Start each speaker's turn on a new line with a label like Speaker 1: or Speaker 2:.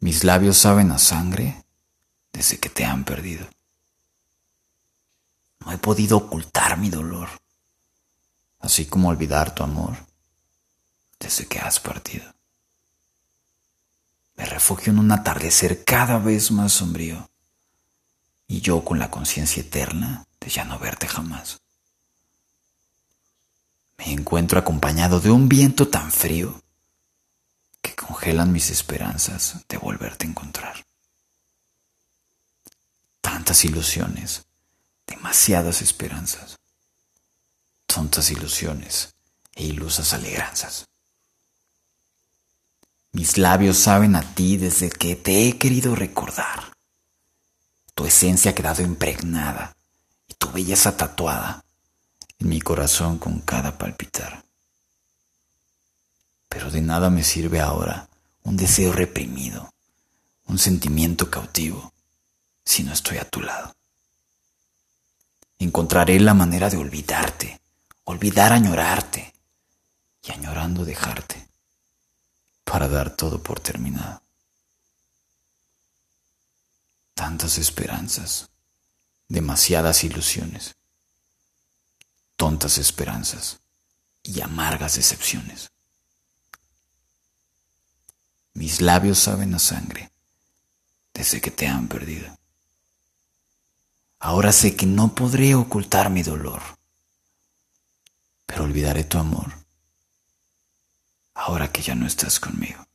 Speaker 1: Mis labios saben a sangre desde que te han perdido. No he podido ocultar mi dolor, así como olvidar tu amor desde que has partido. Me refugio en un atardecer cada vez más sombrío y yo con la conciencia eterna de ya no verte jamás. Me encuentro acompañado de un viento tan frío congelan mis esperanzas de volverte a encontrar. Tantas ilusiones, demasiadas esperanzas, tontas ilusiones e ilusas alegranzas. Mis labios saben a ti desde que te he querido recordar. Tu esencia ha quedado impregnada y tu belleza tatuada en mi corazón con cada palpitar. Pero de nada me sirve ahora un deseo reprimido, un sentimiento cautivo, si no estoy a tu lado. Encontraré la manera de olvidarte, olvidar añorarte y añorando dejarte para dar todo por terminado. Tantas esperanzas, demasiadas ilusiones, tontas esperanzas y amargas decepciones. Mis labios saben a sangre desde que te han perdido. Ahora sé que no podré ocultar mi dolor, pero olvidaré tu amor ahora que ya no estás conmigo.